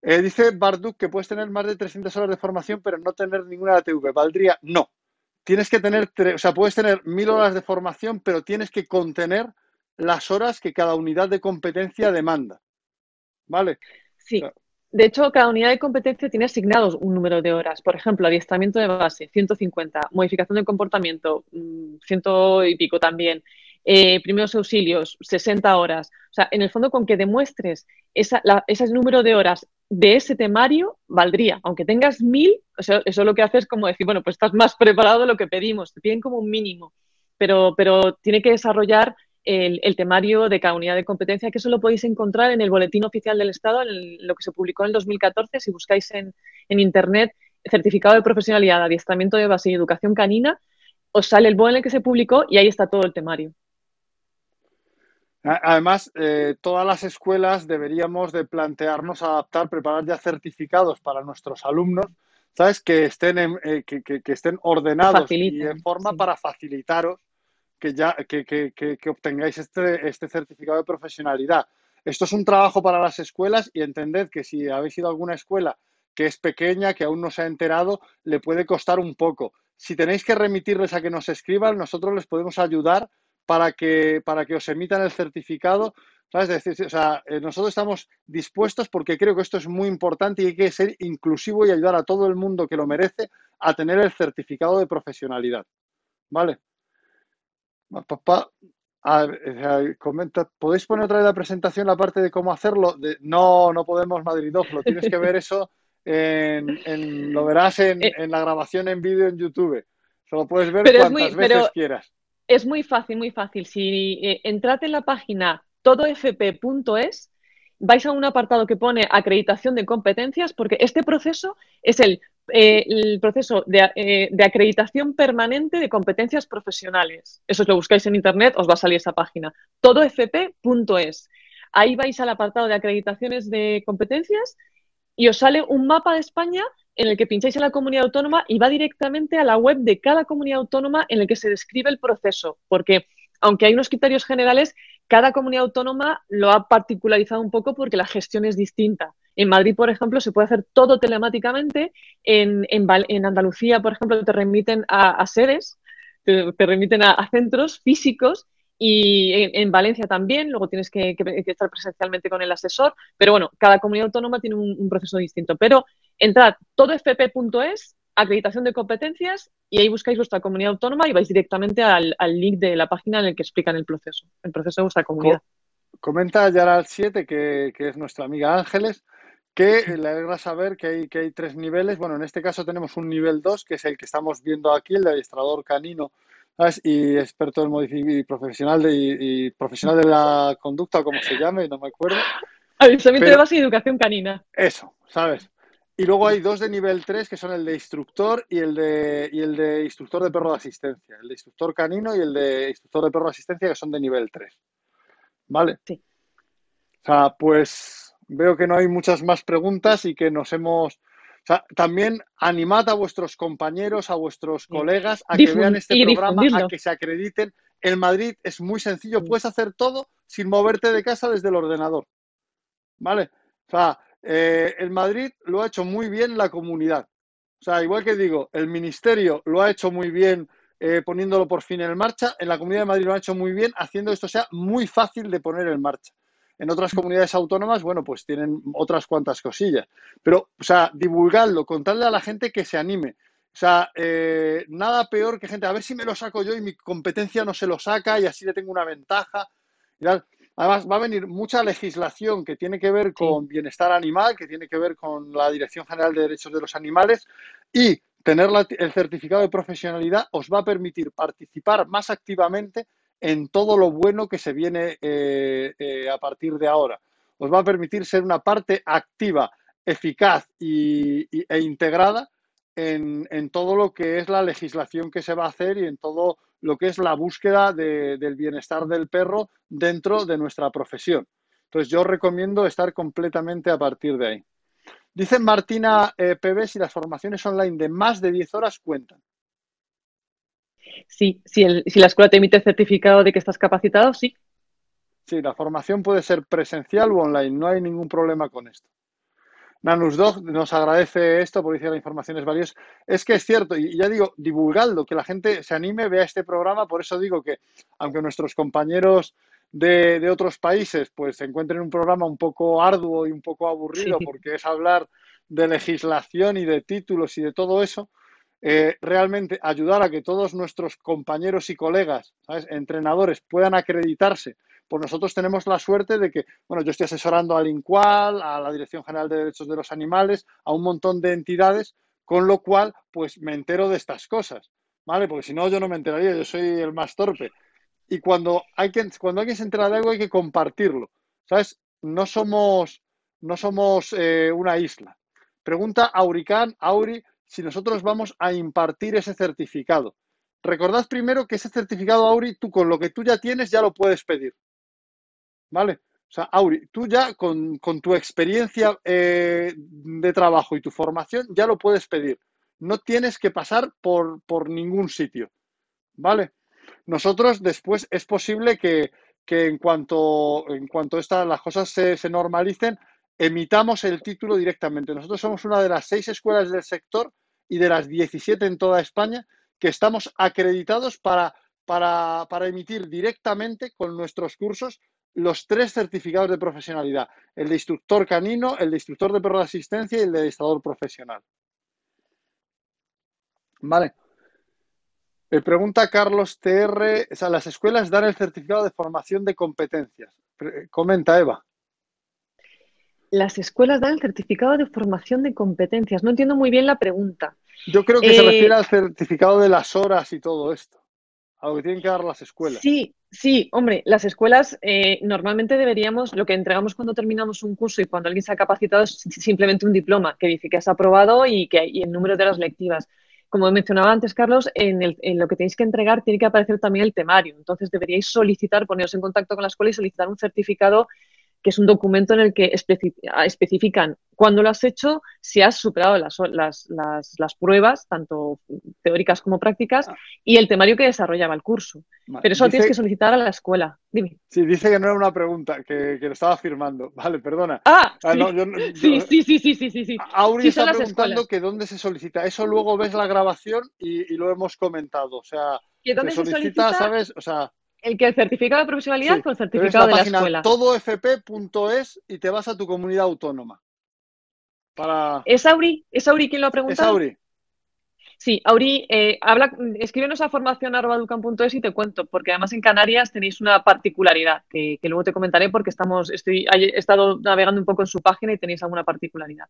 Eh, dice Barduk que puedes tener más de 300 horas de formación, pero no tener ninguna ATV. ¿Valdría? No. Tienes que tener, o sea, puedes tener mil horas de formación, pero tienes que contener las horas que cada unidad de competencia demanda. ¿Vale? Sí. De hecho, cada unidad de competencia tiene asignados un número de horas. Por ejemplo, adiestramiento de base, 150. Modificación de comportamiento, mm, ciento y pico también. Eh, primeros auxilios, 60 horas. O sea, en el fondo, con que demuestres esa, ese número de horas de ese temario, valdría. Aunque tengas mil, o sea, eso lo que hace es como decir, bueno, pues estás más preparado de lo que pedimos. Te piden como un mínimo. Pero, pero tiene que desarrollar el, temario de cada unidad de competencia, que eso lo podéis encontrar en el Boletín Oficial del Estado, en lo que se publicó en el 2014. Si buscáis en, Internet certificado de profesionalidad, adiestramiento de base y educación canina, os sale el BOE en el que se publicó y ahí está todo el temario. Además, eh, todas las escuelas deberíamos de plantearnos adaptar, preparar ya certificados para nuestros alumnos, ¿sabes? Que estén, eh, que, estén ordenados y en forma para facilitaros que ya que, que, que, obtengáis este, este certificado de profesionalidad. Esto es un trabajo para las escuelas y entended que si habéis ido a alguna escuela que es pequeña, que aún no se ha enterado, le puede costar un poco. Si tenéis que remitirles a que nos escriban, nosotros les podemos ayudar para que, para que os emitan el certificado. ¿sabes? decir, o sea, eh, nosotros estamos dispuestos porque creo que esto es muy importante y hay que ser inclusivo y ayudar a todo el mundo que lo merece a tener el certificado de profesionalidad. ¿Vale? Papá, comenta, ¿podéis poner otra vez la presentación la parte de cómo hacerlo? no, no podemos, lo Tienes que ver eso, en, lo verás en, eh. en, la grabación en vídeo en YouTube. Solo puedes ver cuantas veces quieras. Es muy fácil, muy fácil. Si eh, entrate en la página todofp.es, vais a un apartado que pone acreditación de competencias, porque este proceso es el eh, el proceso eh, de, acreditación permanente de competencias profesionales. Eso lo buscáis en internet, os va a salir esa página. todofp.es. Ahí vais al apartado de acreditaciones de competencias y os sale un mapa de España en el que pincháis en la comunidad autónoma y va directamente a la web de cada comunidad autónoma en el que se describe el proceso, porque aunque hay unos criterios generales, cada comunidad autónoma lo ha particularizado un poco porque la gestión es distinta. En Madrid, por ejemplo, se puede hacer todo telemáticamente. En, Andalucía, por ejemplo, te remiten a, sedes, te, remiten a, centros físicos y en, Valencia también, luego tienes que, estar presencialmente con el asesor, pero bueno, cada comunidad autónoma tiene un, proceso distinto. Pero entrad todofp.es acreditación de competencias y ahí buscáis vuestra comunidad autónoma y vais directamente al, link de la página en el que explican el proceso, el proceso de vuestra comunidad. comenta Yaral 7, que, es nuestra amiga Ángeles, que le alegra saber que hay, que hay tres niveles. Bueno, en este caso tenemos un nivel 2, que es el que estamos viendo aquí, el de adiestrador canino y experto en y profesional de, y, profesional de la conducta, como se llame, no me acuerdo. Avisamiento de base y educación canina. Eso, ¿sabes? Y luego hay dos de nivel 3 que son el de instructor y el de, y el de instructor de perro de asistencia. El de instructor canino y el de instructor de perro de asistencia que son de nivel 3. ¿Vale? Sí. O sea, pues veo que no hay muchas más preguntas y que nos hemos... O sea, también animad a vuestros compañeros, a vuestros colegas a que vean este programa, a que se acrediten. En Madrid es muy sencillo, puedes hacer todo sin moverte de casa desde el ordenador. ¿Vale? O sea, eh, el Madrid lo ha hecho muy bien la comunidad. O sea, igual que digo, el ministerio lo ha hecho muy bien eh, poniéndolo por fin en marcha, en la Comunidad de Madrid lo ha hecho muy bien haciendo esto sea muy fácil de poner en marcha. En otras comunidades autónomas, bueno, pues tienen otras cuantas cosillas. Pero, o sea, divulgarlo, contarle a la gente que se anime. O sea, eh, nada peor que gente, a ver si me lo saco yo y mi competencia no se lo saca y así le tengo una ventaja. Además, va a venir mucha legislación que tiene que ver con bienestar animal, que tiene que ver con la Dirección General de Derechos de los Animales y tener el certificado de profesionalidad os va a permitir participar más activamente en todo lo bueno que se viene eh, eh, a partir de ahora. Os va a permitir ser una parte activa, eficaz e integrada en, todo lo que es la legislación que se va a hacer y en todo lo que es la búsqueda del bienestar del perro dentro de nuestra profesión. Entonces yo recomiendo estar completamente a partir de ahí. Dice Martina eh, PB si las formaciones online de más de 10 horas cuentan. Sí, si, si la escuela te emite el certificado de que estás capacitado, sí. Sí, la formación puede ser presencial o online, no hay ningún problema con esto. Nanusdog nos agradece esto porque dice la información es valiosa. Es que es cierto, y ya digo, divulgadlo, que la gente se anime, vea este programa. Por eso digo que, aunque nuestros compañeros de, otros países pues se encuentren un programa un poco arduo y un poco aburrido, porque es hablar de legislación y de títulos y de todo eso, eh, realmente ayudar a que todos nuestros compañeros y colegas, entrenadores, puedan acreditarse pues nosotros tenemos la suerte de que, bueno, yo estoy asesorando al INCUAL, a la Dirección General de Derechos de los Animales, a un montón de entidades, con lo cual, pues me entero de estas cosas, ¿vale? Porque si no, yo no me enteraría, yo soy el más torpe. Y cuando, hay que, cuando alguien se entera de algo, hay que compartirlo, ¿sabes? No somos, no somos eh, una isla. Pregunta Auricán, Auri, si nosotros vamos a impartir ese certificado. Recordad primero que ese certificado, Auri, tú con lo que tú ya tienes ya lo puedes pedir. ¿vale? O sea, Auri, tú ya con, tu experiencia eh, de trabajo y tu formación ya lo puedes pedir. No tienes que pasar por, por ningún sitio, ¿vale? Nosotros después es posible que, en cuanto, en cuanto las cosas se normalicen, emitamos el título directamente. Nosotros somos una de las seis escuelas del sector y de las 17 en toda España que estamos acreditados para, para, emitir directamente con nuestros cursos los tres certificados de profesionalidad, el de instructor canino, el de instructor de perro de asistencia y el de adestrador profesional. Vale. Me pregunta Carlos TR, o sea, las escuelas dan el certificado de formación de competencias. Comenta, Eva. Las escuelas dan el certificado de formación de competencias. No entiendo muy bien la pregunta. Yo creo que se refiere eh, al certificado de las horas y todo esto a lo que tienen que dar las escuelas. Sí, sí, hombre, las escuelas eh, normalmente deberíamos, lo que entregamos cuando terminamos un curso y cuando alguien se ha capacitado es simplemente un diploma que dice que has aprobado y que hay el número de las lectivas. Como mencionaba antes, Carlos, en, lo que tenéis que entregar tiene que aparecer también el temario. Entonces deberíais solicitar, poneros en contacto con la escuela y solicitar un certificado que es un documento en el que especifican cuándo lo has hecho, si has superado las, las, las, pruebas, tanto teóricas como prácticas, ah. y el temario que desarrollaba el curso. Pero eso lo tienes que solicitar a la escuela. Dime. Sí, dice que no era una pregunta, que, que lo estaba afirmando. Vale, perdona. Ah, ah sí. sí, sí, sí, sí, sí, sí, Auri está preguntando que dónde se solicita. Eso luego ves la grabación y, lo hemos comentado. O sea, ¿Que dónde se solicita, ¿sabes? O sea, el que el certificado de profesionalidad con el certificado de la, página escuela. Todofp.es y te vas a tu comunidad autónoma. Para... ¿Es Auri? ¿Es Auri quien lo ha preguntado? Es Auri. Sí, Auri, eh, habla, escríbenos a formación.educan.es y te cuento, porque además en Canarias tenéis una particularidad que, luego te comentaré porque estamos, estoy, he estado navegando un poco en su página y tenéis alguna particularidad.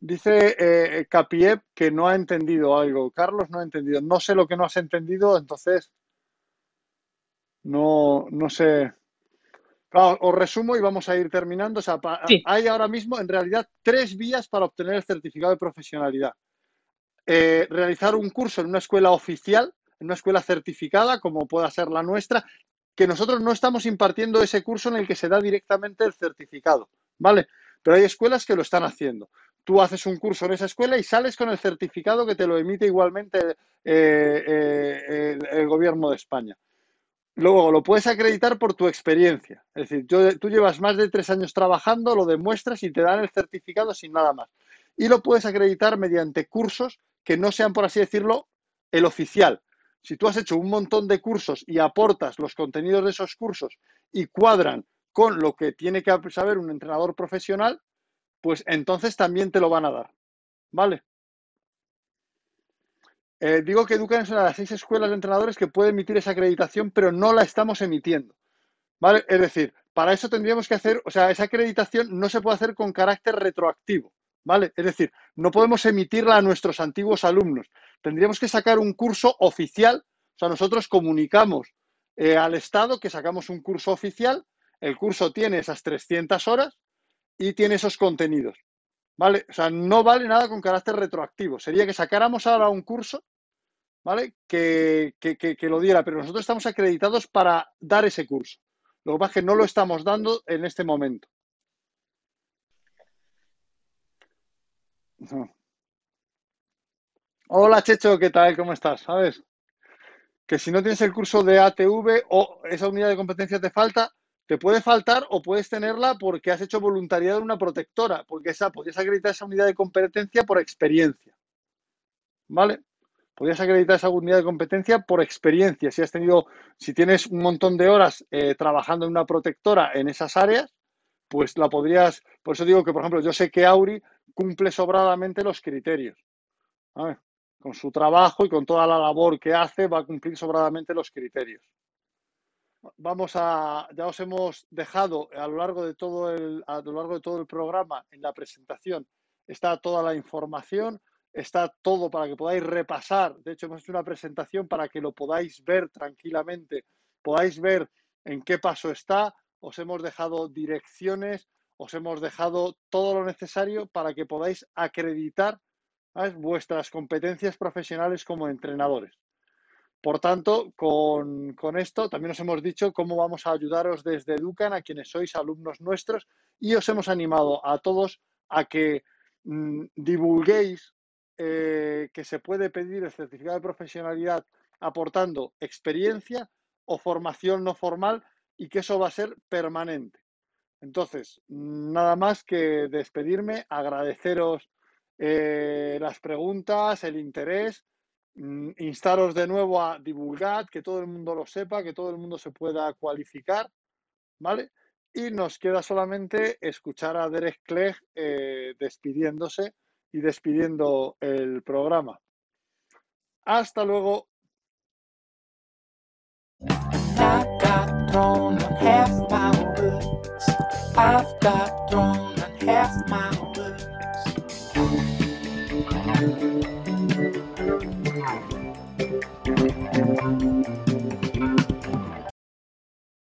Dice eh, Capiep que no ha entendido algo. Carlos no ha entendido. No sé lo que no has entendido, entonces no, no sé. os resumo y vamos a ir terminando. Hay ahora mismo, en realidad, tres vías para obtener el certificado de profesionalidad. Eh, realizar un curso en una escuela oficial, en una escuela certificada, como pueda ser la nuestra, que nosotros no estamos impartiendo ese curso en el que se da directamente el certificado, ¿vale? Pero hay escuelas que lo están haciendo. Tú haces un curso en esa escuela y sales con el certificado que te lo emite igualmente eh, eh, el gobierno de España. Luego lo puedes acreditar por tu experiencia. Es decir, tú llevas más de tres años trabajando, lo demuestras y te dan el certificado sin nada más. Y lo puedes acreditar mediante cursos que no sean, por así decirlo, el oficial. Si tú has hecho un montón de cursos y aportas los contenidos de esos cursos y cuadran con lo que tiene que saber un entrenador profesional, pues entonces también te lo van a dar. ¿Vale? Eh, digo que Educan es una de las seis escuelas de entrenadores que puede emitir esa acreditación, pero no la estamos emitiendo. ¿Vale? Es decir, para eso tendríamos que hacer, o sea, esa acreditación no se puede hacer con carácter retroactivo. ¿Vale? Es decir, no podemos emitirla a nuestros antiguos alumnos. Tendríamos que sacar un curso oficial. O sea, nosotros comunicamos eh, al Estado que sacamos un curso oficial. El curso tiene esas 300 horas y tiene esos contenidos. ¿Vale? O sea, no vale nada con carácter retroactivo. Sería que sacáramos ahora un curso, ¿vale? Que, lo diera, pero nosotros estamos acreditados para dar ese curso. Lo que pasa es que no lo estamos dando en este momento. Hola Checho, ¿qué tal? ¿Cómo estás? ¿Sabes? Que si no tienes el curso de ATV o esa unidad de competencia te falta, te puede faltar o puedes tenerla porque has hecho voluntariado en una protectora, porque esa podrías acreditar esa unidad de competencia por experiencia. ¿Vale? Podrías acreditar esa unidad de competencia por experiencia. Si has tenido, si tienes un montón de horas eh, trabajando en una protectora en esas áreas, pues la podrías. Por eso digo que, por ejemplo, yo sé que Auri cumple sobradamente los criterios. Con su trabajo y con toda la labor que hace, va a cumplir sobradamente los criterios vamos a, ya os hemos dejado a lo largo de todo el, a lo largo de todo el programa en la presentación está toda la información, está todo para que podáis repasar. De hecho, hemos hecho una presentación para que lo podáis ver tranquilamente, podáis ver en qué paso está. Os hemos dejado direcciones, os hemos dejado todo lo necesario para que podáis acreditar vuestras competencias profesionales como entrenadores. Por tanto, con, esto también os hemos dicho cómo vamos a ayudaros desde Educan a quienes sois alumnos nuestros y os hemos animado a todos a que mm, divulguéis eh, que se puede pedir el certificado de profesionalidad aportando experiencia o formación no formal y que eso va a ser permanente. Entonces, nada más que despedirme, agradeceros eh, las preguntas, el interés Mm, instaros de nuevo a divulgar, que todo el mundo lo sepa, que todo el mundo se pueda cualificar, ¿vale? Y nos queda solamente escuchar a Derek Clegg eh, despidiéndose y despidiendo el programa. Hasta luego. ngoài